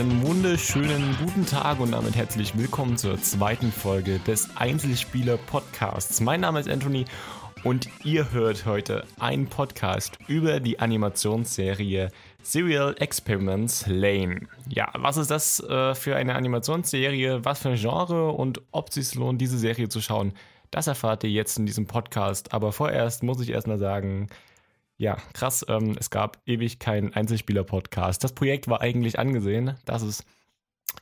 einen wunderschönen guten Tag und damit herzlich willkommen zur zweiten Folge des Einzelspieler Podcasts. Mein Name ist Anthony und ihr hört heute einen Podcast über die Animationsserie Serial Experiments Lane. Ja, was ist das äh, für eine Animationsserie, was für ein Genre und ob es sich lohnt, diese Serie zu schauen, das erfahrt ihr jetzt in diesem Podcast. Aber vorerst muss ich erstmal sagen, ja, krass, ähm, es gab ewig keinen Einzelspieler-Podcast. Das Projekt war eigentlich angesehen, dass es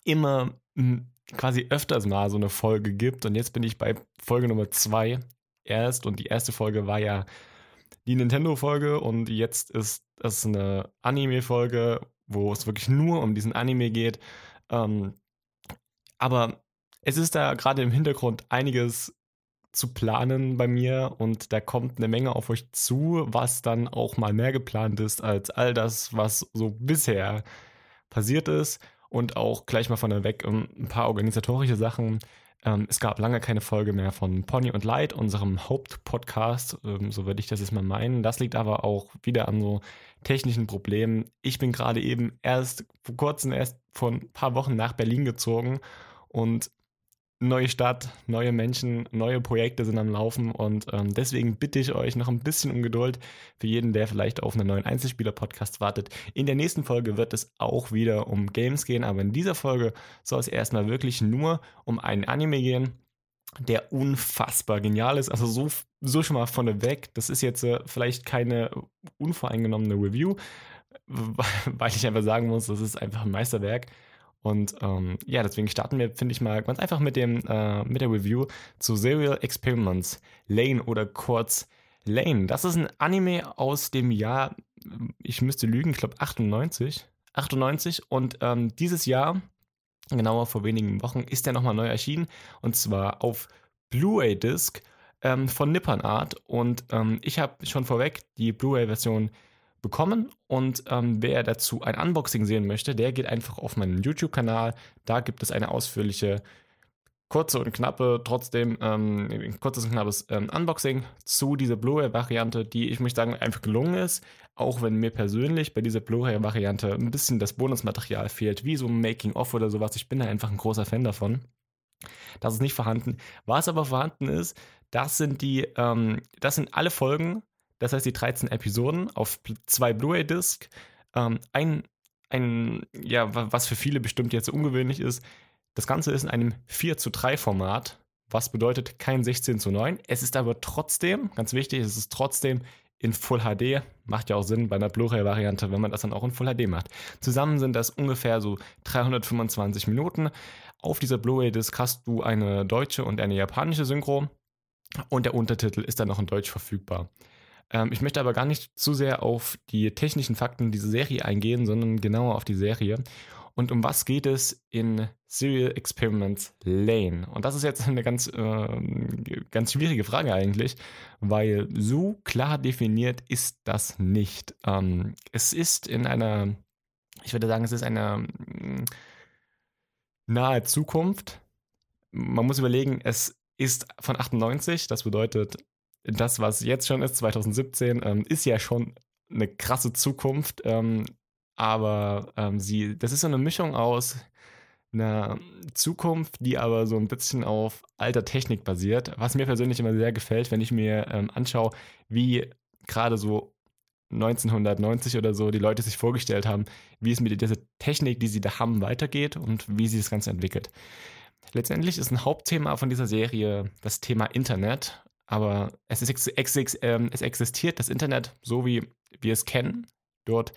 immer hm, quasi öfters mal so eine Folge gibt. Und jetzt bin ich bei Folge Nummer zwei erst. Und die erste Folge war ja die Nintendo-Folge. Und jetzt ist das eine Anime-Folge, wo es wirklich nur um diesen Anime geht. Ähm, aber es ist da gerade im Hintergrund einiges zu planen bei mir und da kommt eine Menge auf euch zu, was dann auch mal mehr geplant ist als all das, was so bisher passiert ist und auch gleich mal von der weg ähm, ein paar organisatorische Sachen. Ähm, es gab lange keine Folge mehr von Pony und Light, unserem Hauptpodcast, ähm, so würde ich das jetzt mal meinen. Das liegt aber auch wieder an so technischen Problemen. Ich bin gerade eben erst vor kurzem, erst vor ein paar Wochen nach Berlin gezogen und neue Stadt, neue Menschen, neue Projekte sind am Laufen und ähm, deswegen bitte ich euch noch ein bisschen um Geduld für jeden, der vielleicht auf einen neuen Einzelspieler-Podcast wartet. In der nächsten Folge wird es auch wieder um Games gehen, aber in dieser Folge soll es erstmal wirklich nur um einen Anime gehen, der unfassbar genial ist. Also so, so schon mal vorneweg. Das ist jetzt äh, vielleicht keine unvoreingenommene Review, weil ich einfach sagen muss, das ist einfach ein Meisterwerk. Und ähm, ja, deswegen starten wir, finde ich mal, ganz einfach mit, dem, äh, mit der Review zu Serial Experiments Lane oder kurz Lane. Das ist ein Anime aus dem Jahr, ich müsste lügen, ich glaube 98. 98 und ähm, dieses Jahr, genauer vor wenigen Wochen, ist der nochmal neu erschienen und zwar auf Blu-ray-Disc ähm, von Nippon Art und ähm, ich habe schon vorweg die Blu-ray-Version bekommen. Und ähm, wer dazu ein Unboxing sehen möchte, der geht einfach auf meinen YouTube-Kanal. Da gibt es eine ausführliche, kurze und knappe, trotzdem ähm, kurzes und knappes ähm, Unboxing zu dieser Blu-ray-Variante, die ich möchte sagen einfach gelungen ist. Auch wenn mir persönlich bei dieser Blu-ray-Variante ein bisschen das Bonusmaterial fehlt, wie so ein Making-of oder sowas. Ich bin da einfach ein großer Fan davon. Das ist nicht vorhanden. Was aber vorhanden ist, das sind die, ähm, das sind alle Folgen das heißt, die 13 Episoden auf zwei Blu-ray-Disc. Ähm, ein, ein, ja, was für viele bestimmt jetzt ungewöhnlich ist, das Ganze ist in einem 4 zu 3 Format, was bedeutet kein 16 zu 9. Es ist aber trotzdem, ganz wichtig, es ist trotzdem in Full HD. Macht ja auch Sinn bei einer Blu-ray-Variante, wenn man das dann auch in Full HD macht. Zusammen sind das ungefähr so 325 Minuten. Auf dieser Blu-ray-Disc hast du eine deutsche und eine japanische Synchro und der Untertitel ist dann noch in Deutsch verfügbar. Ähm, ich möchte aber gar nicht zu sehr auf die technischen Fakten dieser Serie eingehen, sondern genauer auf die Serie. Und um was geht es in Serial Experiments Lane? Und das ist jetzt eine ganz, äh, ganz schwierige Frage eigentlich, weil so klar definiert ist das nicht. Ähm, es ist in einer, ich würde sagen, es ist eine mm, nahe Zukunft. Man muss überlegen, es ist von 98, das bedeutet, das, was jetzt schon ist, 2017, ähm, ist ja schon eine krasse Zukunft. Ähm, aber ähm, sie, das ist so eine Mischung aus einer Zukunft, die aber so ein bisschen auf alter Technik basiert, was mir persönlich immer sehr gefällt, wenn ich mir ähm, anschaue, wie gerade so 1990 oder so die Leute sich vorgestellt haben, wie es mit dieser Technik, die sie da haben, weitergeht und wie sie das Ganze entwickelt. Letztendlich ist ein Hauptthema von dieser Serie das Thema Internet aber es, ist, ähm, es existiert das Internet so, wie wir es kennen, dort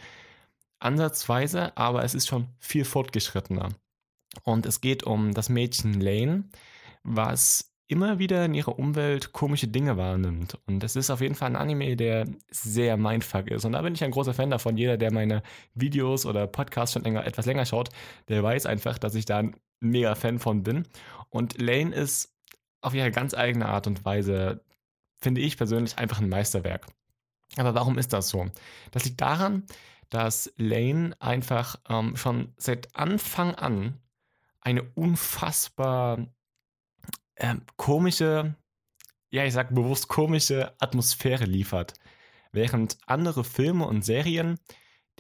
ansatzweise, aber es ist schon viel fortgeschrittener. Und es geht um das Mädchen Lane, was immer wieder in ihrer Umwelt komische Dinge wahrnimmt. Und es ist auf jeden Fall ein Anime, der sehr mindfuck ist. Und da bin ich ein großer Fan davon. Jeder, der meine Videos oder Podcasts schon länger, etwas länger schaut, der weiß einfach, dass ich da ein mega Fan von bin. Und Lane ist auf ihre ganz eigene Art und Weise, finde ich persönlich, einfach ein Meisterwerk. Aber warum ist das so? Das liegt daran, dass Lane einfach ähm, schon seit Anfang an eine unfassbar äh, komische, ja, ich sag bewusst komische Atmosphäre liefert. Während andere Filme und Serien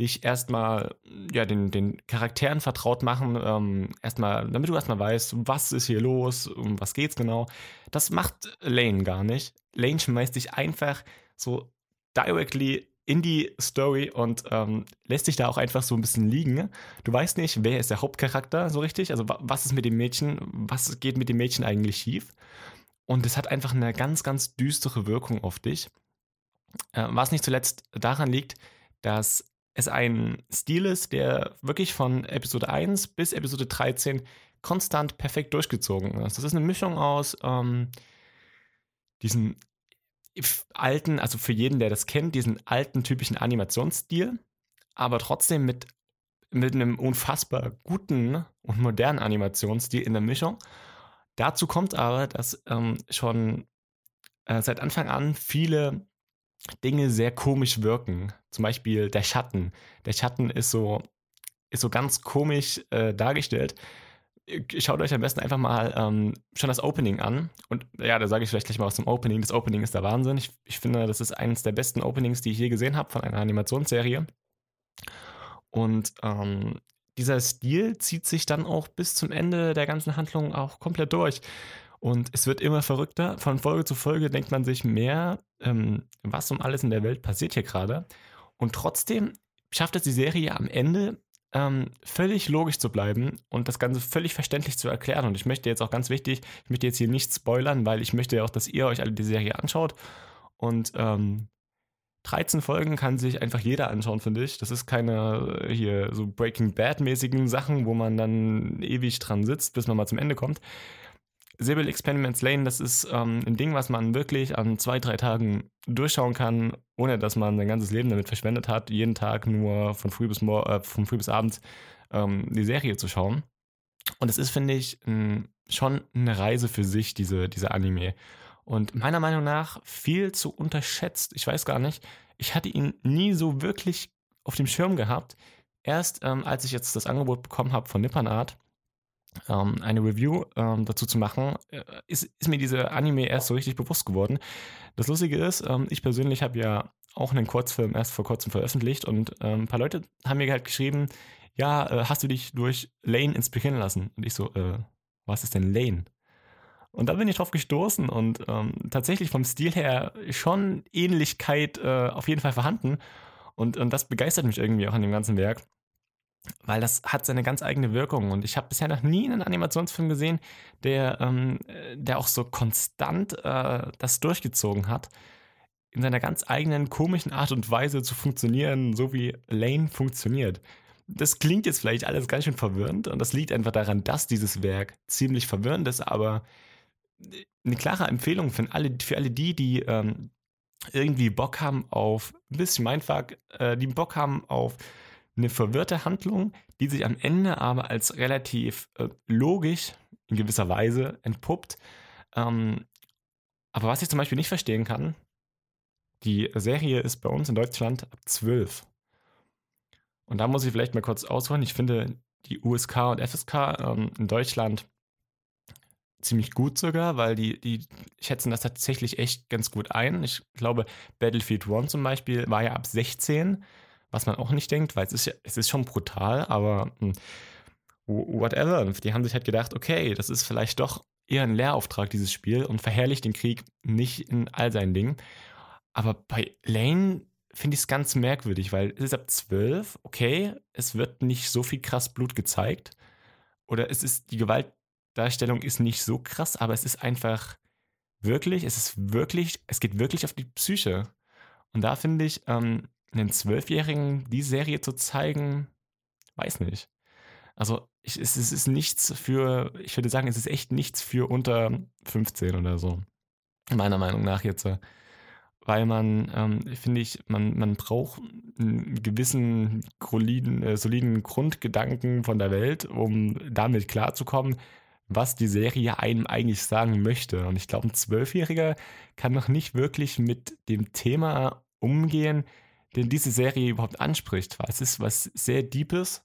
dich erstmal ja, den, den Charakteren vertraut machen, ähm, erstmal, damit du erstmal weißt, was ist hier los, um was geht's genau. Das macht Lane gar nicht. Lane schmeißt dich einfach so directly in die Story und ähm, lässt sich da auch einfach so ein bisschen liegen. Du weißt nicht, wer ist der Hauptcharakter so richtig, also was ist mit dem Mädchen, was geht mit dem Mädchen eigentlich schief. Und es hat einfach eine ganz, ganz düstere Wirkung auf dich. Äh, was nicht zuletzt daran liegt, dass es ein Stil ist, der wirklich von Episode 1 bis Episode 13 konstant perfekt durchgezogen ist. Das ist eine Mischung aus ähm, diesen alten, also für jeden, der das kennt, diesen alten typischen Animationsstil, aber trotzdem mit, mit einem unfassbar guten und modernen Animationsstil in der Mischung. Dazu kommt aber, dass ähm, schon äh, seit Anfang an viele Dinge sehr komisch wirken. Zum Beispiel der Schatten. Der Schatten ist so, ist so ganz komisch äh, dargestellt. Schaut euch am besten einfach mal ähm, schon das Opening an. Und ja, da sage ich vielleicht gleich mal was zum Opening. Das Opening ist der Wahnsinn. Ich, ich finde, das ist eines der besten Openings, die ich je gesehen habe von einer Animationsserie. Und ähm, dieser Stil zieht sich dann auch bis zum Ende der ganzen Handlung auch komplett durch. Und es wird immer verrückter. Von Folge zu Folge denkt man sich mehr, ähm, was um alles in der Welt passiert hier gerade. Und trotzdem schafft es die Serie am Ende ähm, völlig logisch zu bleiben und das Ganze völlig verständlich zu erklären. Und ich möchte jetzt auch ganz wichtig, ich möchte jetzt hier nicht spoilern, weil ich möchte ja auch, dass ihr euch alle die Serie anschaut. Und ähm, 13 Folgen kann sich einfach jeder anschauen, finde ich. Das ist keine äh, hier so Breaking Bad-mäßigen Sachen, wo man dann ewig dran sitzt, bis man mal zum Ende kommt. Sibyl Experiments Lane, das ist ähm, ein Ding, was man wirklich an zwei, drei Tagen durchschauen kann, ohne dass man sein ganzes Leben damit verschwendet hat, jeden Tag nur von früh bis, äh, von früh bis abends ähm, die Serie zu schauen. Und es ist, finde ich, schon eine Reise für sich, diese, diese Anime. Und meiner Meinung nach viel zu unterschätzt. Ich weiß gar nicht, ich hatte ihn nie so wirklich auf dem Schirm gehabt. Erst ähm, als ich jetzt das Angebot bekommen habe von Nippon Art, ähm, eine Review ähm, dazu zu machen, äh, ist, ist, mir diese Anime erst so richtig bewusst geworden. Das Lustige ist, ähm, ich persönlich habe ja auch einen Kurzfilm erst vor kurzem veröffentlicht und ähm, ein paar Leute haben mir halt geschrieben, ja, äh, hast du dich durch Lane inspirieren lassen? Und ich so, äh, was ist denn Lane? Und da bin ich drauf gestoßen und ähm, tatsächlich vom Stil her schon Ähnlichkeit äh, auf jeden Fall vorhanden. Und, und das begeistert mich irgendwie auch an dem ganzen Werk weil das hat seine ganz eigene Wirkung. Und ich habe bisher noch nie einen Animationsfilm gesehen, der, ähm, der auch so konstant äh, das durchgezogen hat, in seiner ganz eigenen komischen Art und Weise zu funktionieren, so wie Lane funktioniert. Das klingt jetzt vielleicht alles ganz schön verwirrend und das liegt einfach daran, dass dieses Werk ziemlich verwirrend ist, aber eine klare Empfehlung für alle, für alle die, die ähm, irgendwie Bock haben auf ein bisschen Mindfuck, äh, die Bock haben auf eine verwirrte Handlung, die sich am Ende aber als relativ äh, logisch in gewisser Weise entpuppt. Ähm, aber was ich zum Beispiel nicht verstehen kann, die Serie ist bei uns in Deutschland ab 12. Und da muss ich vielleicht mal kurz ausholen. Ich finde die USK und FSK ähm, in Deutschland ziemlich gut sogar, weil die, die schätzen das tatsächlich echt ganz gut ein. Ich glaube, Battlefield One zum Beispiel war ja ab 16 was man auch nicht denkt, weil es ist, es ist schon brutal, aber hm, whatever. Die haben sich halt gedacht, okay, das ist vielleicht doch eher ein Lehrauftrag, dieses Spiel, und verherrlicht den Krieg nicht in all seinen Dingen. Aber bei Lane finde ich es ganz merkwürdig, weil es ist ab 12, okay, es wird nicht so viel krass Blut gezeigt. Oder es ist, die Gewaltdarstellung ist nicht so krass, aber es ist einfach wirklich, es ist wirklich, es geht wirklich auf die Psyche. Und da finde ich, ähm, einen Zwölfjährigen die Serie zu zeigen, weiß nicht. Also ich, es, es, ist nichts für, ich würde sagen, es ist echt nichts für unter 15 oder so. Meiner Meinung nach jetzt. Weil man, ähm, finde ich, man, man braucht einen gewissen soliden, äh, soliden Grundgedanken von der Welt, um damit klarzukommen, was die Serie einem eigentlich sagen möchte. Und ich glaube, ein Zwölfjähriger kann noch nicht wirklich mit dem Thema umgehen, den diese Serie überhaupt anspricht. Weil es ist was sehr Deepes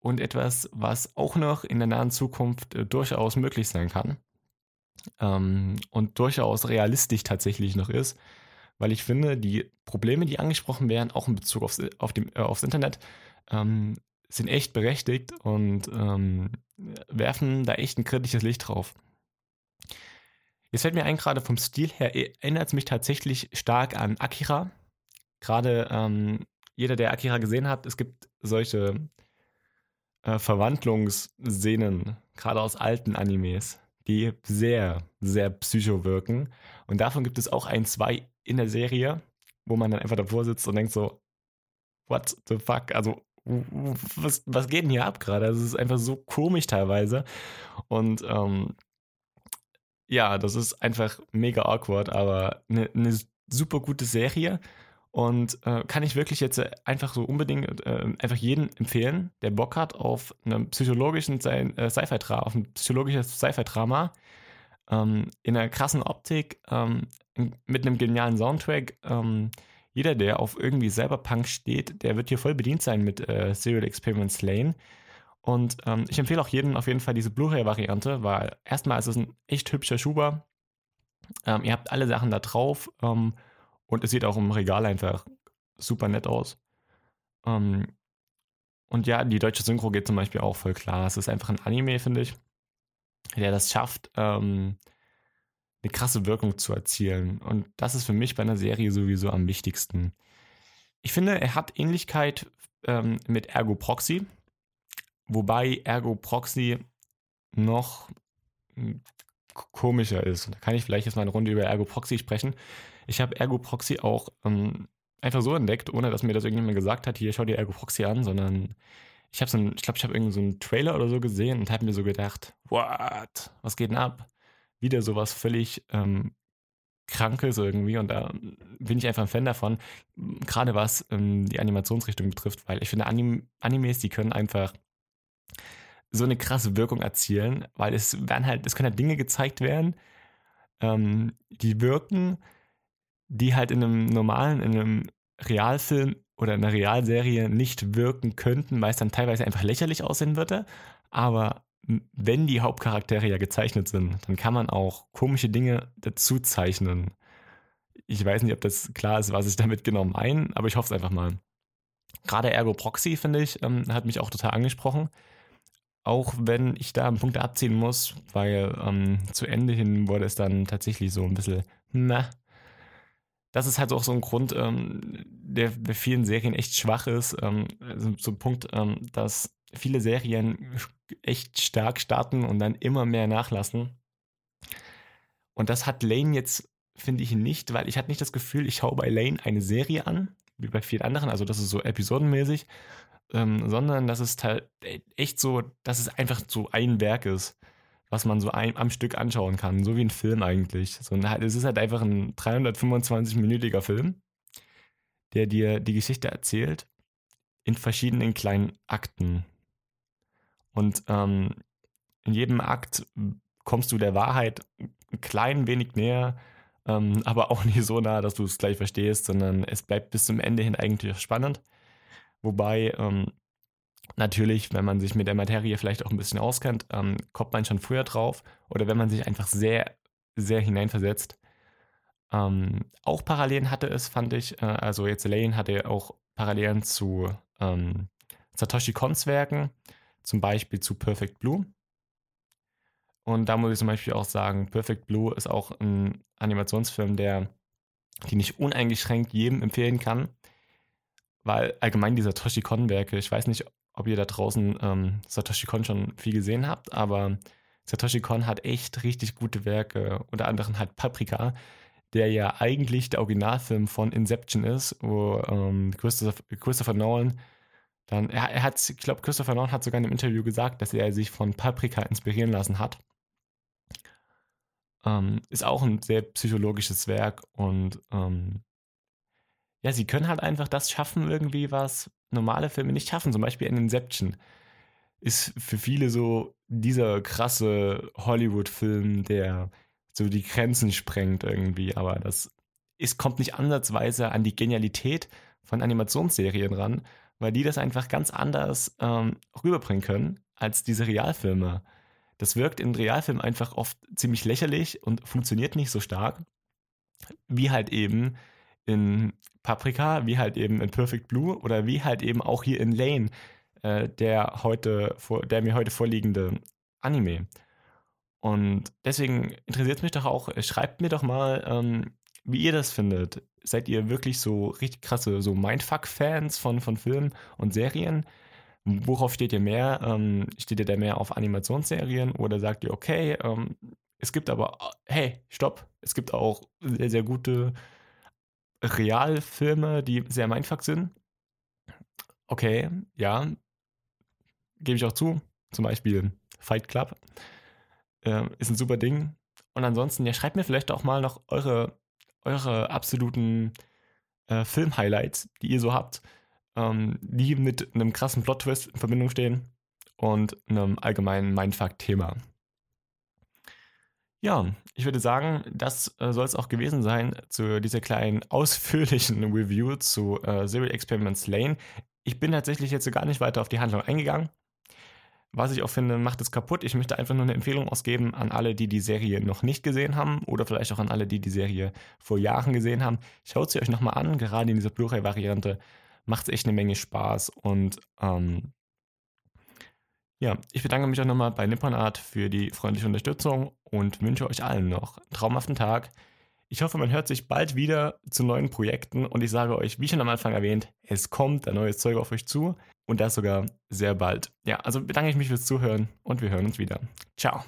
und etwas, was auch noch in der nahen Zukunft äh, durchaus möglich sein kann. Ähm, und durchaus realistisch tatsächlich noch ist. weil ich finde, die Probleme, die angesprochen werden, auch in Bezug aufs, auf dem, äh, aufs Internet, ähm, sind echt berechtigt und ähm, werfen da echt ein kritisches Licht drauf. Jetzt fällt mir ein, gerade vom Stil her erinnert es mich tatsächlich stark an Akira. Gerade ähm, jeder, der Akira gesehen hat, es gibt solche äh, Verwandlungsszenen, gerade aus alten Animes, die sehr, sehr psycho wirken. Und davon gibt es auch ein, zwei in der Serie, wo man dann einfach davor sitzt und denkt so, what the fuck? Also, was, was geht denn hier ab gerade? Also, es ist einfach so komisch teilweise. Und ähm, ja, das ist einfach mega awkward, aber eine ne super gute Serie. Und äh, kann ich wirklich jetzt einfach so unbedingt äh, einfach jeden empfehlen, der Bock hat auf einen psychologischen äh, Sci-Fi-Drama, auf ein psychologisches Sci-Fi-Drama ähm, in einer krassen Optik, ähm, mit einem genialen Soundtrack. Ähm, jeder, der auf irgendwie Cyberpunk steht, der wird hier voll bedient sein mit äh, Serial Experiments Lane. Und ähm, ich empfehle auch jedem auf jeden Fall diese Blu-ray-Variante, weil erstmal ist es ein echt hübscher Schuber. Ähm, ihr habt alle Sachen da drauf ähm, und es sieht auch im Regal einfach super nett aus. Ähm, und ja, die deutsche Synchro geht zum Beispiel auch voll klar. Es ist einfach ein Anime, finde ich der das schafft, ähm, eine krasse Wirkung zu erzielen. Und das ist für mich bei einer Serie sowieso am wichtigsten. Ich finde, er hat Ähnlichkeit ähm, mit Ergo Proxy, wobei Ergo Proxy noch hm, komischer ist. Da kann ich vielleicht jetzt mal eine Runde über Ergo Proxy sprechen. Ich habe Ergo Proxy auch ähm, einfach so entdeckt, ohne dass mir das irgendjemand gesagt hat, hier schau dir Ergo Proxy an, sondern ich habe so ein, ich glaube, ich habe irgendwie so einen Trailer oder so gesehen und habe mir so gedacht, what, was geht denn ab? Wieder sowas völlig ähm, Krankes irgendwie und da bin ich einfach ein Fan davon, gerade was ähm, die Animationsrichtung betrifft, weil ich finde Anim Animes, die können einfach so eine krasse Wirkung erzielen, weil es werden halt, es können halt Dinge gezeigt werden, ähm, die wirken, die halt in einem normalen, in einem Realfilm oder in einer Realserie nicht wirken könnten, weil es dann teilweise einfach lächerlich aussehen würde. Aber wenn die Hauptcharaktere ja gezeichnet sind, dann kann man auch komische Dinge dazu zeichnen. Ich weiß nicht, ob das klar ist, was ich damit genau meine, aber ich hoffe es einfach mal. Gerade Ergo Proxy, finde ich, ähm, hat mich auch total angesprochen. Auch wenn ich da einen Punkt abziehen muss, weil ähm, zu Ende hin wurde es dann tatsächlich so ein bisschen, na, das ist halt auch so ein Grund, ähm, der bei vielen Serien echt schwach ist. Ähm, also so ein Punkt, ähm, dass viele Serien echt stark starten und dann immer mehr nachlassen. Und das hat Lane jetzt, finde ich, nicht, weil ich hatte nicht das Gefühl, ich schaue bei Lane eine Serie an, wie bei vielen anderen, also das ist so episodenmäßig, ähm, sondern das ist halt echt so, dass es einfach so ein Werk ist was man so ein, am Stück anschauen kann, so wie ein Film eigentlich. So, es ist halt einfach ein 325-minütiger Film, der dir die Geschichte erzählt in verschiedenen kleinen Akten. Und ähm, in jedem Akt kommst du der Wahrheit ein klein wenig näher, ähm, aber auch nicht so nah, dass du es gleich verstehst, sondern es bleibt bis zum Ende hin eigentlich spannend. Wobei ähm, Natürlich, wenn man sich mit der Materie vielleicht auch ein bisschen auskennt, ähm, kommt man schon früher drauf. Oder wenn man sich einfach sehr, sehr hineinversetzt. Ähm, auch Parallelen hatte es, fand ich. Äh, also jetzt Lane hatte auch Parallelen zu ähm, Satoshi Kons Werken, zum Beispiel zu Perfect Blue. Und da muss ich zum Beispiel auch sagen, Perfect Blue ist auch ein Animationsfilm, der, den ich uneingeschränkt jedem empfehlen kann. Weil allgemein diese Satoshi Kon-Werke, ich weiß nicht, ob ihr da draußen ähm, Satoshi Kon schon viel gesehen habt, aber Satoshi Kon hat echt richtig gute Werke, unter anderem halt Paprika, der ja eigentlich der Originalfilm von Inception ist, wo ähm, Christopher, Christopher Nolan dann, er, er hat, ich glaube, Christopher Nolan hat sogar in einem Interview gesagt, dass er sich von Paprika inspirieren lassen hat. Ähm, ist auch ein sehr psychologisches Werk und ähm, ja, sie können halt einfach das schaffen, irgendwie, was normale Filme nicht schaffen. Zum Beispiel in Inception ist für viele so dieser krasse Hollywood-Film, der so die Grenzen sprengt irgendwie. Aber das ist, kommt nicht ansatzweise an die Genialität von Animationsserien ran, weil die das einfach ganz anders ähm, rüberbringen können als diese Realfilme. Das wirkt in Realfilmen einfach oft ziemlich lächerlich und funktioniert nicht so stark, wie halt eben in Paprika, wie halt eben in Perfect Blue oder wie halt eben auch hier in Lane, äh, der heute vor, der mir heute vorliegende Anime. Und deswegen interessiert es mich doch auch, schreibt mir doch mal, ähm, wie ihr das findet. Seid ihr wirklich so richtig krasse, so Mindfuck-Fans von, von Filmen und Serien? Worauf steht ihr mehr? Ähm, steht ihr da mehr auf Animationsserien oder sagt ihr, okay, ähm, es gibt aber, hey, stopp, es gibt auch sehr, sehr gute Realfilme, die sehr Mindfuck sind? Okay, ja, gebe ich auch zu. Zum Beispiel Fight Club. Äh, ist ein super Ding. Und ansonsten, ja, schreibt mir vielleicht auch mal noch eure, eure absoluten äh, Film-Highlights, die ihr so habt, ähm, die mit einem krassen Plot-Twist in Verbindung stehen und einem allgemeinen Mindfuck-Thema. Ja, ich würde sagen, das äh, soll es auch gewesen sein zu dieser kleinen ausführlichen Review zu äh, Serial Experiments Lane. Ich bin tatsächlich jetzt gar nicht weiter auf die Handlung eingegangen. Was ich auch finde, macht es kaputt. Ich möchte einfach nur eine Empfehlung ausgeben an alle, die die Serie noch nicht gesehen haben oder vielleicht auch an alle, die die Serie vor Jahren gesehen haben. Schaut sie euch nochmal an, gerade in dieser Blu-ray-Variante macht es echt eine Menge Spaß und ähm, ja, ich bedanke mich auch nochmal bei Nippon Art für die freundliche Unterstützung und wünsche euch allen noch einen traumhaften Tag. Ich hoffe, man hört sich bald wieder zu neuen Projekten und ich sage euch, wie schon am Anfang erwähnt, es kommt ein neues Zeug auf euch zu und das sogar sehr bald. Ja, also bedanke ich mich fürs Zuhören und wir hören uns wieder. Ciao.